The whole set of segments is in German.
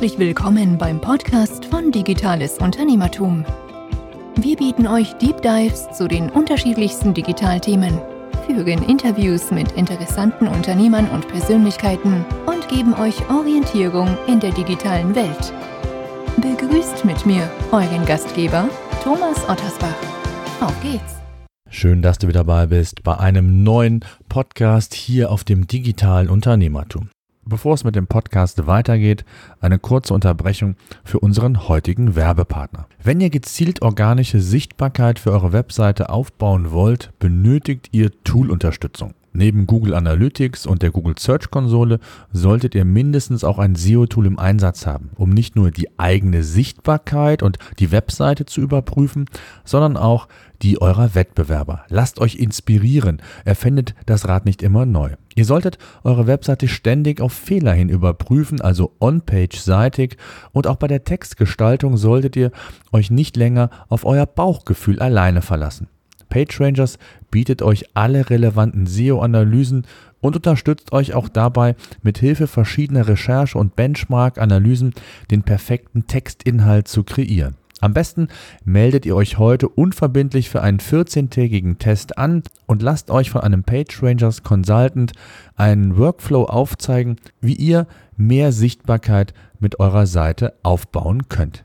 Herzlich willkommen beim Podcast von Digitales Unternehmertum. Wir bieten euch Deep Dives zu den unterschiedlichsten Digitalthemen, führen Interviews mit interessanten Unternehmern und Persönlichkeiten und geben euch Orientierung in der digitalen Welt. Begrüßt mit mir euren Gastgeber Thomas Ottersbach. Auf geht's! Schön, dass du wieder dabei bist bei einem neuen Podcast hier auf dem digitalen Unternehmertum. Bevor es mit dem Podcast weitergeht, eine kurze Unterbrechung für unseren heutigen Werbepartner. Wenn ihr gezielt organische Sichtbarkeit für eure Webseite aufbauen wollt, benötigt ihr Tool-Unterstützung. Neben Google Analytics und der Google Search Konsole solltet ihr mindestens auch ein SEO-Tool im Einsatz haben, um nicht nur die eigene Sichtbarkeit und die Webseite zu überprüfen, sondern auch die eurer Wettbewerber. Lasst euch inspirieren, erfindet das Rad nicht immer neu. Ihr solltet eure Webseite ständig auf Fehler hin überprüfen, also on-page-seitig und auch bei der Textgestaltung solltet ihr euch nicht länger auf euer Bauchgefühl alleine verlassen. PageRangers bietet euch alle relevanten SEO-Analysen und unterstützt euch auch dabei, mit Hilfe verschiedener Recherche- und Benchmark-Analysen den perfekten Textinhalt zu kreieren. Am besten meldet ihr euch heute unverbindlich für einen 14-tägigen Test an und lasst euch von einem PageRangers Consultant einen Workflow aufzeigen, wie ihr mehr Sichtbarkeit mit eurer Seite aufbauen könnt.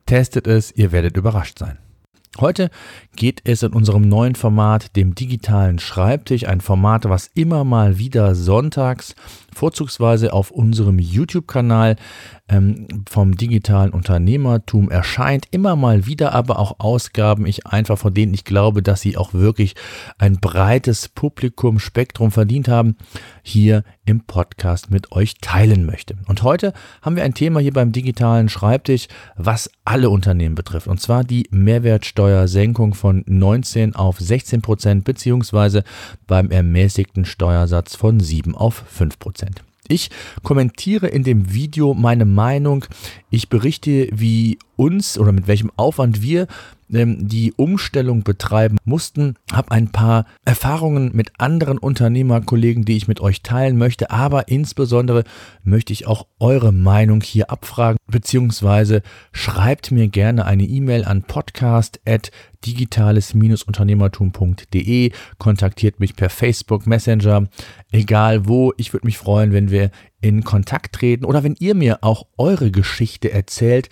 testet es, ihr werdet überrascht sein. Heute geht es in unserem neuen Format, dem digitalen Schreibtisch, ein Format, was immer mal wieder sonntags, vorzugsweise auf unserem YouTube-Kanal ähm, vom digitalen Unternehmertum erscheint, immer mal wieder aber auch Ausgaben, ich einfach von denen ich glaube, dass sie auch wirklich ein breites Publikum, Spektrum verdient haben, hier im Podcast mit euch teilen möchte. Und heute haben wir ein Thema hier beim digitalen Schreibtisch, was alle Unternehmen betrifft, und zwar die Mehrwertsteuersenkung von 19 auf 16 Prozent beziehungsweise beim ermäßigten Steuersatz von 7 auf 5 Prozent. Ich kommentiere in dem Video meine Meinung. Ich berichte, wie uns oder mit welchem Aufwand wir die Umstellung betreiben mussten. Habe ein paar Erfahrungen mit anderen Unternehmerkollegen, die ich mit euch teilen möchte. Aber insbesondere möchte ich auch eure Meinung hier abfragen, beziehungsweise schreibt mir gerne eine E-Mail an podcast@ digitales-unternehmertum.de, kontaktiert mich per Facebook Messenger, egal wo. Ich würde mich freuen, wenn wir in Kontakt treten oder wenn ihr mir auch eure Geschichte erzählt,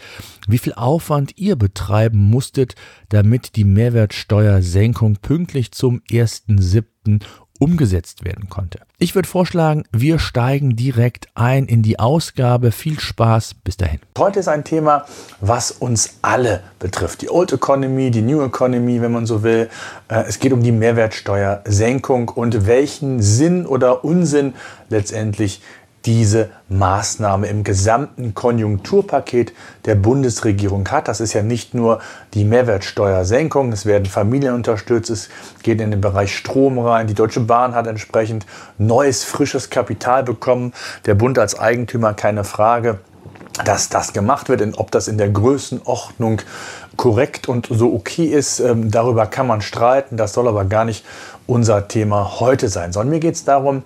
wie viel Aufwand ihr betreiben musstet, damit die Mehrwertsteuersenkung pünktlich zum 1.7 umgesetzt werden konnte. Ich würde vorschlagen, wir steigen direkt ein in die Ausgabe. Viel Spaß, bis dahin. Heute ist ein Thema, was uns alle betrifft. Die Old Economy, die New Economy, wenn man so will. Äh, es geht um die Mehrwertsteuersenkung und welchen Sinn oder Unsinn letztendlich diese Maßnahme im gesamten Konjunkturpaket der Bundesregierung hat. Das ist ja nicht nur die Mehrwertsteuersenkung, es werden Familien unterstützt, es geht in den Bereich Strom rein. Die Deutsche Bahn hat entsprechend neues, frisches Kapital bekommen. Der Bund als Eigentümer keine Frage dass das gemacht wird und ob das in der Größenordnung korrekt und so okay ist, ähm, darüber kann man streiten. Das soll aber gar nicht unser Thema heute sein, sondern mir geht es darum,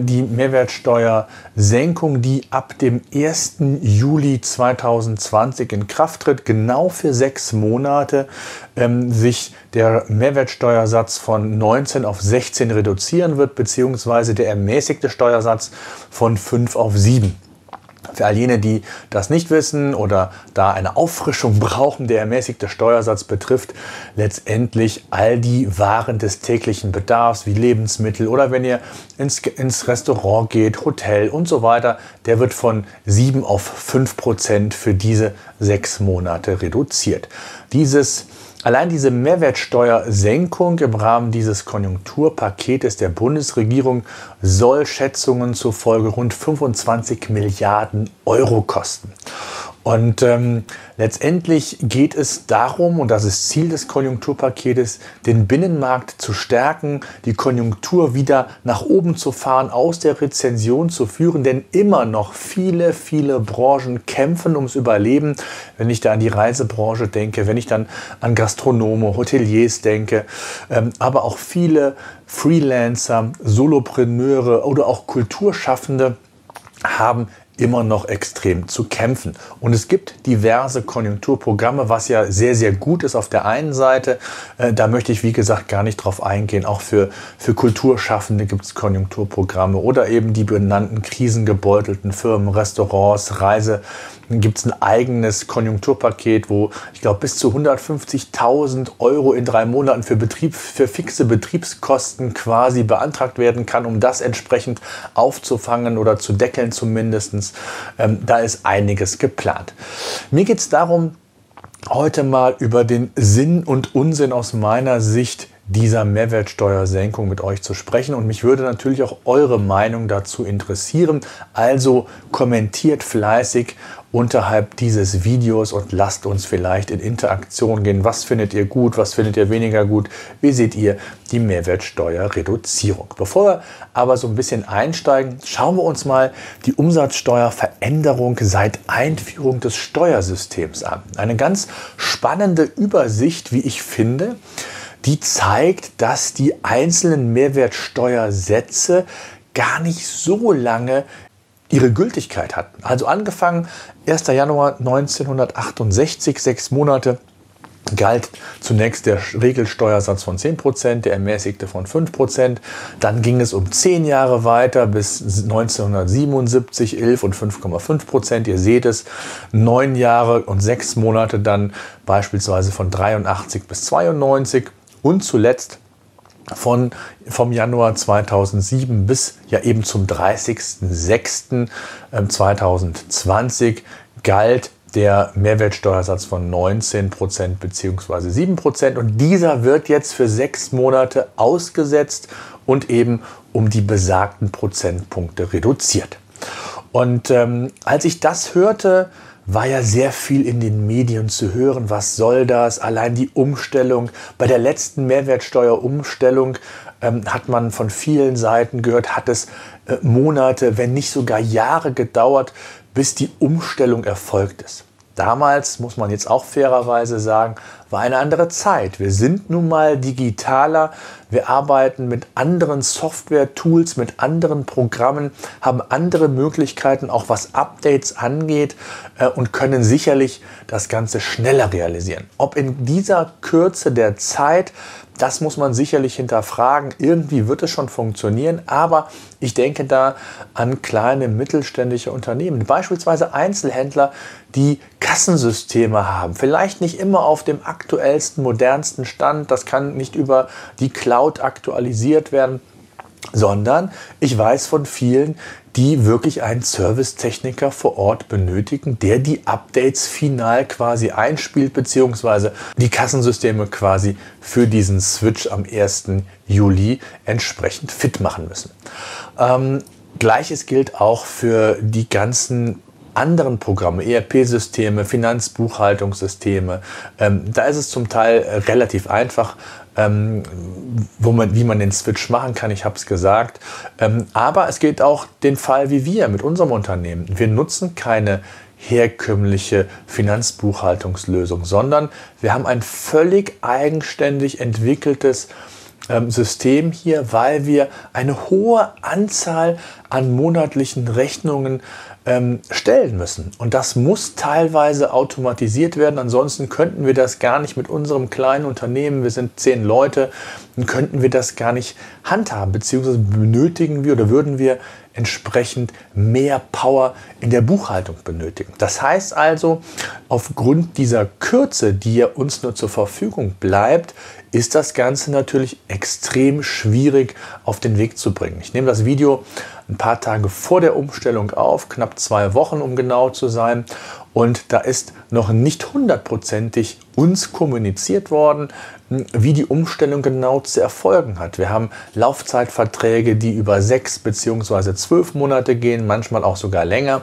die Mehrwertsteuersenkung, die ab dem 1. Juli 2020 in Kraft tritt, genau für sechs Monate ähm, sich der Mehrwertsteuersatz von 19 auf 16 reduzieren wird, beziehungsweise der ermäßigte Steuersatz von 5 auf 7. Für all jene, die das nicht wissen oder da eine Auffrischung brauchen, der ermäßigte Steuersatz betrifft letztendlich all die Waren des täglichen Bedarfs wie Lebensmittel oder wenn ihr ins, ins Restaurant geht, Hotel und so weiter, der wird von 7 auf 5 Prozent für diese sechs Monate reduziert. Dieses Allein diese Mehrwertsteuersenkung im Rahmen dieses Konjunkturpaketes der Bundesregierung soll Schätzungen zufolge rund 25 Milliarden Euro kosten. Und ähm, letztendlich geht es darum, und das ist Ziel des Konjunkturpaketes, den Binnenmarkt zu stärken, die Konjunktur wieder nach oben zu fahren, aus der Rezension zu führen, denn immer noch viele, viele Branchen kämpfen ums Überleben. Wenn ich da an die Reisebranche denke, wenn ich dann an Gastronome, Hoteliers denke, ähm, aber auch viele Freelancer, Solopreneure oder auch Kulturschaffende haben immer noch extrem zu kämpfen. Und es gibt diverse Konjunkturprogramme, was ja sehr, sehr gut ist auf der einen Seite. Äh, da möchte ich, wie gesagt, gar nicht drauf eingehen. Auch für, für Kulturschaffende gibt es Konjunkturprogramme oder eben die benannten krisengebeutelten Firmen, Restaurants, Reise, gibt es ein eigenes Konjunkturpaket, wo ich glaube bis zu 150.000 Euro in drei Monaten für, Betrieb, für fixe Betriebskosten quasi beantragt werden kann, um das entsprechend aufzufangen oder zu deckeln Ähm, da ist einiges geplant. Mir geht es darum, heute mal über den Sinn und Unsinn aus meiner Sicht dieser Mehrwertsteuersenkung mit euch zu sprechen. Und mich würde natürlich auch eure Meinung dazu interessieren. Also kommentiert fleißig unterhalb dieses Videos und lasst uns vielleicht in Interaktion gehen. Was findet ihr gut? Was findet ihr weniger gut? Wie seht ihr die Mehrwertsteuerreduzierung? Bevor wir aber so ein bisschen einsteigen, schauen wir uns mal die Umsatzsteuerveränderung seit Einführung des Steuersystems an. Eine ganz spannende Übersicht, wie ich finde die zeigt, dass die einzelnen Mehrwertsteuersätze gar nicht so lange ihre Gültigkeit hatten. Also angefangen 1. Januar 1968, sechs Monate, galt zunächst der Regelsteuersatz von 10%, der ermäßigte von 5%. Dann ging es um 10 Jahre weiter bis 1977, 11 und 5,5%. Ihr seht es, 9 Jahre und 6 Monate dann beispielsweise von 83 bis 92 und zuletzt von, vom Januar 2007 bis ja eben zum 30.06.2020 ähm, galt der Mehrwertsteuersatz von 19% bzw. 7% und dieser wird jetzt für sechs Monate ausgesetzt und eben um die besagten Prozentpunkte reduziert. Und ähm, als ich das hörte, war ja sehr viel in den Medien zu hören. Was soll das? Allein die Umstellung. Bei der letzten Mehrwertsteuerumstellung ähm, hat man von vielen Seiten gehört, hat es äh, Monate, wenn nicht sogar Jahre gedauert, bis die Umstellung erfolgt ist. Damals, muss man jetzt auch fairerweise sagen, war eine andere Zeit. Wir sind nun mal digitaler, wir arbeiten mit anderen Software-Tools, mit anderen Programmen, haben andere Möglichkeiten, auch was Updates angeht äh, und können sicherlich das Ganze schneller realisieren. Ob in dieser Kürze der Zeit das muss man sicherlich hinterfragen. Irgendwie wird es schon funktionieren, aber ich denke da an kleine mittelständische Unternehmen, beispielsweise Einzelhändler, die Kassensysteme haben. Vielleicht nicht immer auf dem aktuellsten, modernsten Stand. Das kann nicht über die Cloud aktualisiert werden sondern ich weiß von vielen, die wirklich einen Servicetechniker vor Ort benötigen, der die Updates final quasi einspielt, beziehungsweise die Kassensysteme quasi für diesen Switch am 1. Juli entsprechend fit machen müssen. Ähm, Gleiches gilt auch für die ganzen anderen Programme, ERP-Systeme, Finanzbuchhaltungssysteme. Ähm, da ist es zum Teil relativ einfach, ähm, wo man, wie man den Switch machen kann, ich habe es gesagt. Ähm, aber es geht auch den Fall wie wir mit unserem Unternehmen. Wir nutzen keine herkömmliche Finanzbuchhaltungslösung, sondern wir haben ein völlig eigenständig entwickeltes ähm, System hier, weil wir eine hohe Anzahl an monatlichen Rechnungen ähm, stellen müssen. Und das muss teilweise automatisiert werden. Ansonsten könnten wir das gar nicht mit unserem kleinen Unternehmen, wir sind zehn Leute, könnten wir das gar nicht handhaben, beziehungsweise benötigen wir oder würden wir entsprechend mehr Power in der Buchhaltung benötigen. Das heißt also, aufgrund dieser Kürze, die ja uns nur zur Verfügung bleibt, ist das Ganze natürlich extrem schwierig auf den Weg zu bringen. Ich nehme das Video ein paar Tage vor der Umstellung auf, knapp zwei Wochen, um genau zu sein. Und da ist noch nicht hundertprozentig uns kommuniziert worden, wie die Umstellung genau zu erfolgen hat. Wir haben Laufzeitverträge, die über sechs beziehungsweise zwölf Monate gehen, manchmal auch sogar länger.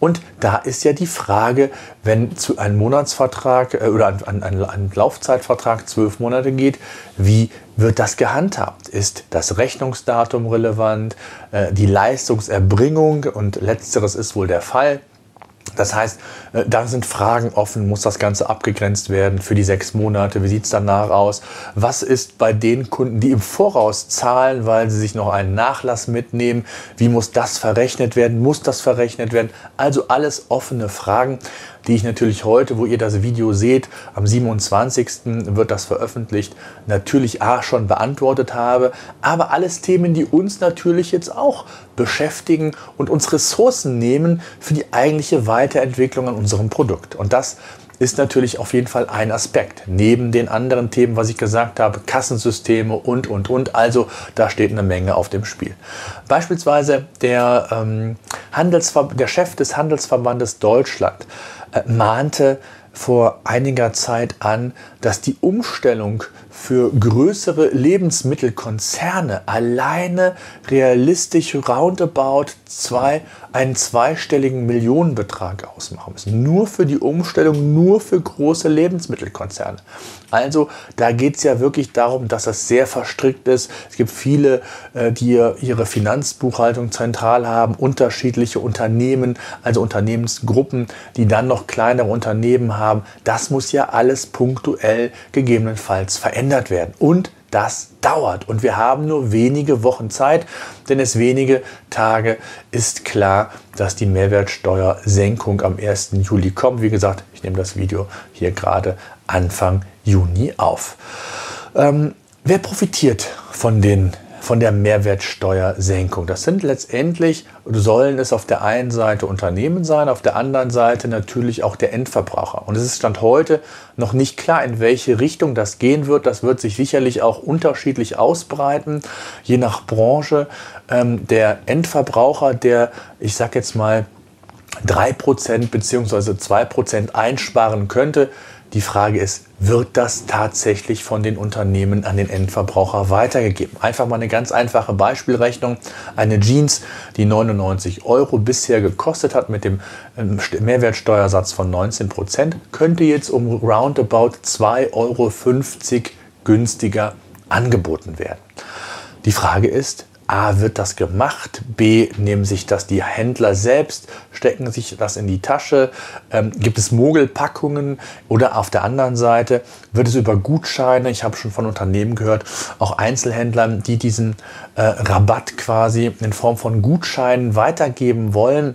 Und da ist ja die Frage, wenn zu einem Monatsvertrag äh, oder ein, ein, ein Laufzeitvertrag zwölf Monate geht, wie wird das gehandhabt? Ist das Rechnungsdatum relevant, äh, die Leistungserbringung und letzteres ist wohl der Fall? Das heißt, äh, da sind Fragen offen, muss das Ganze abgegrenzt werden für die sechs Monate, wie sieht es danach aus? Was ist bei den Kunden, die im Voraus zahlen, weil sie sich noch einen Nachlass mitnehmen? Wie muss das verrechnet werden? Muss das verrechnet werden? Also alles offene Fragen, die ich natürlich heute, wo ihr das Video seht, am 27. wird das veröffentlicht, natürlich A schon beantwortet habe, aber alles Themen, die uns natürlich jetzt auch beschäftigen und uns Ressourcen nehmen für die eigentliche Weiterentwicklung an unserem Produkt. Und das ist natürlich auf jeden Fall ein Aspekt. Neben den anderen Themen, was ich gesagt habe, Kassensysteme und, und, und. Also da steht eine Menge auf dem Spiel. Beispielsweise der, ähm, Handelsver der Chef des Handelsverbandes Deutschland mahnte vor einiger Zeit an, dass die Umstellung für größere Lebensmittelkonzerne alleine realistisch roundabout zwei, einen zweistelligen Millionenbetrag ausmachen müssen. Nur für die Umstellung, nur für große Lebensmittelkonzerne. Also da geht es ja wirklich darum, dass das sehr verstrickt ist. Es gibt viele, äh, die ihre Finanzbuchhaltung zentral haben, unterschiedliche Unternehmen, also Unternehmensgruppen, die dann noch kleinere Unternehmen haben. Das muss ja alles punktuell gegebenenfalls verändert werden. Und das dauert und wir haben nur wenige Wochen Zeit, denn es wenige Tage ist klar, dass die Mehrwertsteuersenkung am 1. Juli kommt. Wie gesagt, ich nehme das Video hier gerade Anfang Juni auf. Ähm, wer profitiert von den von der Mehrwertsteuersenkung. Das sind letztendlich, sollen es auf der einen Seite Unternehmen sein, auf der anderen Seite natürlich auch der Endverbraucher. Und es ist Stand heute noch nicht klar, in welche Richtung das gehen wird. Das wird sich sicherlich auch unterschiedlich ausbreiten, je nach Branche. Ähm, der Endverbraucher, der, ich sag jetzt mal, 3% bzw. 2% einsparen könnte, die Frage ist, wird das tatsächlich von den Unternehmen an den Endverbraucher weitergegeben? Einfach mal eine ganz einfache Beispielrechnung. Eine Jeans, die 99 Euro bisher gekostet hat mit dem ähm, Mehrwertsteuersatz von 19 Prozent, könnte jetzt um roundabout 2,50 Euro günstiger angeboten werden. Die Frage ist, A, wird das gemacht? B, nehmen sich das die Händler selbst, stecken sich das in die Tasche? Ähm, gibt es Mogelpackungen? Oder auf der anderen Seite wird es über Gutscheine, ich habe schon von Unternehmen gehört, auch Einzelhändlern, die diesen äh, Rabatt quasi in Form von Gutscheinen weitergeben wollen?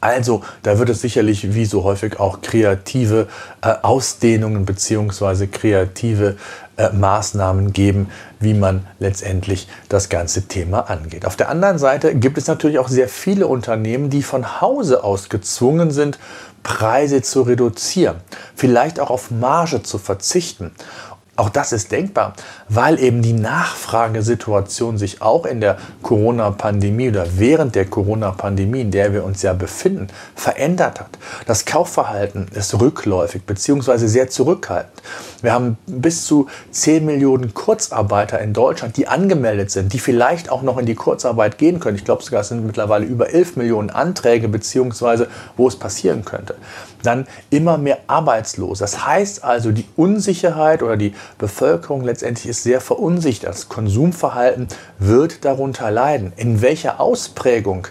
Also, da wird es sicherlich wie so häufig auch kreative äh, Ausdehnungen bzw. kreative äh, Maßnahmen geben, wie man letztendlich das ganze Thema angeht. Auf der anderen Seite gibt es natürlich auch sehr viele Unternehmen, die von Hause aus gezwungen sind, Preise zu reduzieren, vielleicht auch auf Marge zu verzichten. Auch das ist denkbar, weil eben die Nachfragesituation sich auch in der Corona-Pandemie oder während der Corona-Pandemie, in der wir uns ja befinden, verändert hat. Das Kaufverhalten ist rückläufig bzw. sehr zurückhaltend. Wir haben bis zu 10 Millionen Kurzarbeiter in Deutschland, die angemeldet sind, die vielleicht auch noch in die Kurzarbeit gehen können. Ich glaube sogar, es sind mittlerweile über 11 Millionen Anträge bzw. wo es passieren könnte. Dann immer mehr arbeitslos. Das heißt also, die Unsicherheit oder die Bevölkerung letztendlich ist sehr verunsichert. Das Konsumverhalten wird darunter leiden. In welcher Ausprägung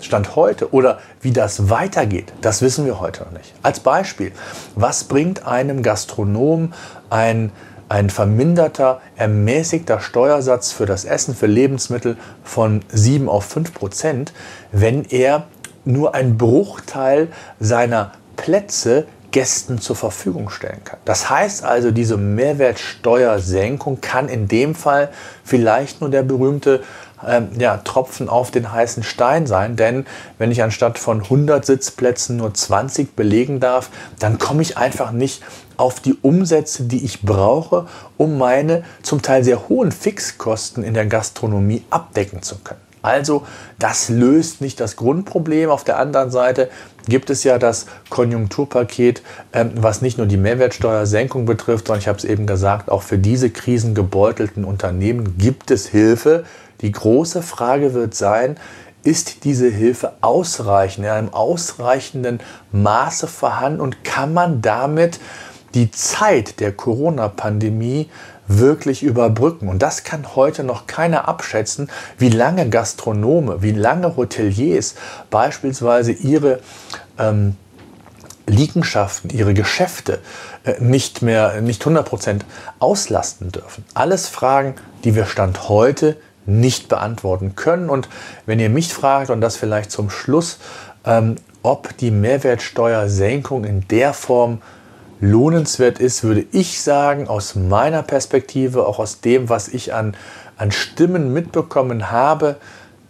Stand heute oder wie das weitergeht, das wissen wir heute noch nicht. Als Beispiel, was bringt einem Gastronom ein, ein verminderter, ermäßigter Steuersatz für das Essen, für Lebensmittel von 7 auf 5 Prozent, wenn er nur einen Bruchteil seiner Plätze Gästen zur Verfügung stellen kann. Das heißt also, diese Mehrwertsteuersenkung kann in dem Fall vielleicht nur der berühmte ähm, ja, Tropfen auf den heißen Stein sein, denn wenn ich anstatt von 100 Sitzplätzen nur 20 belegen darf, dann komme ich einfach nicht auf die Umsätze, die ich brauche, um meine zum Teil sehr hohen Fixkosten in der Gastronomie abdecken zu können. Also das löst nicht das Grundproblem. Auf der anderen Seite gibt es ja das Konjunkturpaket, ähm, was nicht nur die Mehrwertsteuersenkung betrifft, sondern ich habe es eben gesagt, auch für diese krisengebeutelten Unternehmen gibt es Hilfe. Die große Frage wird sein, ist diese Hilfe ausreichend, in einem ausreichenden Maße vorhanden und kann man damit die Zeit der Corona-Pandemie wirklich überbrücken. Und das kann heute noch keiner abschätzen, wie lange Gastronome, wie lange Hoteliers beispielsweise ihre ähm, Liegenschaften, ihre Geschäfte äh, nicht mehr, nicht 100% auslasten dürfen. Alles Fragen, die wir Stand heute nicht beantworten können. Und wenn ihr mich fragt, und das vielleicht zum Schluss, ähm, ob die Mehrwertsteuersenkung in der Form lohnenswert ist, würde ich sagen, aus meiner Perspektive, auch aus dem, was ich an, an Stimmen mitbekommen habe,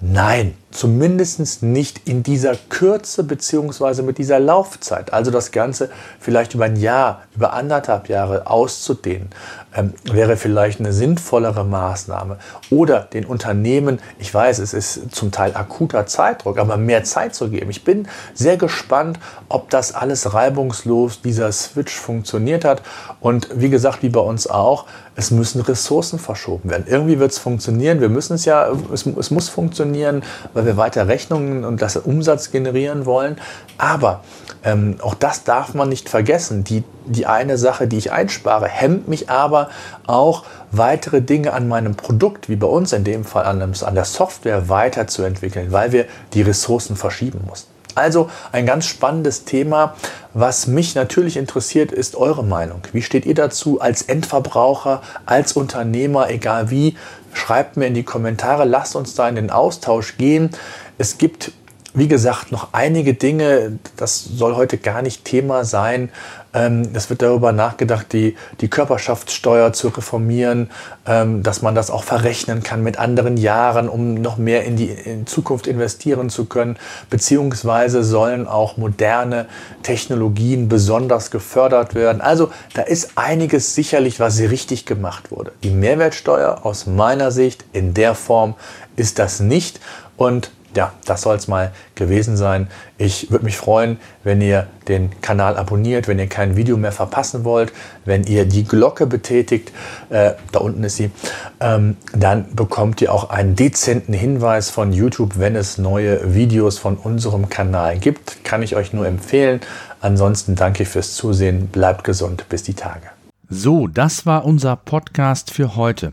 nein zumindest nicht in dieser Kürze beziehungsweise mit dieser Laufzeit. Also das Ganze vielleicht über ein Jahr, über anderthalb Jahre auszudehnen, ähm, wäre vielleicht eine sinnvollere Maßnahme. Oder den Unternehmen, ich weiß, es ist zum Teil akuter Zeitdruck, aber mehr Zeit zu geben. Ich bin sehr gespannt, ob das alles reibungslos, dieser Switch funktioniert hat. Und wie gesagt, wie bei uns auch, es müssen Ressourcen verschoben werden. Irgendwie wird es funktionieren. Wir müssen es ja, es, es muss funktionieren, weil weil wir weiter Rechnungen und das Umsatz generieren wollen. Aber ähm, auch das darf man nicht vergessen. Die, die eine Sache, die ich einspare, hemmt mich aber auch weitere Dinge an meinem Produkt, wie bei uns in dem Fall an, an der Software weiterzuentwickeln, weil wir die Ressourcen verschieben mussten. Also ein ganz spannendes Thema. Was mich natürlich interessiert, ist eure Meinung. Wie steht ihr dazu als Endverbraucher, als Unternehmer, egal wie? Schreibt mir in die Kommentare, lasst uns da in den Austausch gehen. Es gibt wie gesagt, noch einige Dinge, das soll heute gar nicht Thema sein. Ähm, es wird darüber nachgedacht, die, die Körperschaftssteuer zu reformieren, ähm, dass man das auch verrechnen kann mit anderen Jahren, um noch mehr in die in Zukunft investieren zu können. Beziehungsweise sollen auch moderne Technologien besonders gefördert werden. Also da ist einiges sicherlich, was richtig gemacht wurde. Die Mehrwertsteuer aus meiner Sicht in der Form ist das nicht. Und ja, das soll es mal gewesen sein. Ich würde mich freuen, wenn ihr den Kanal abonniert, wenn ihr kein Video mehr verpassen wollt, wenn ihr die Glocke betätigt, äh, da unten ist sie, ähm, dann bekommt ihr auch einen dezenten Hinweis von YouTube, wenn es neue Videos von unserem Kanal gibt. Kann ich euch nur empfehlen. Ansonsten danke fürs Zusehen, bleibt gesund, bis die Tage. So, das war unser Podcast für heute.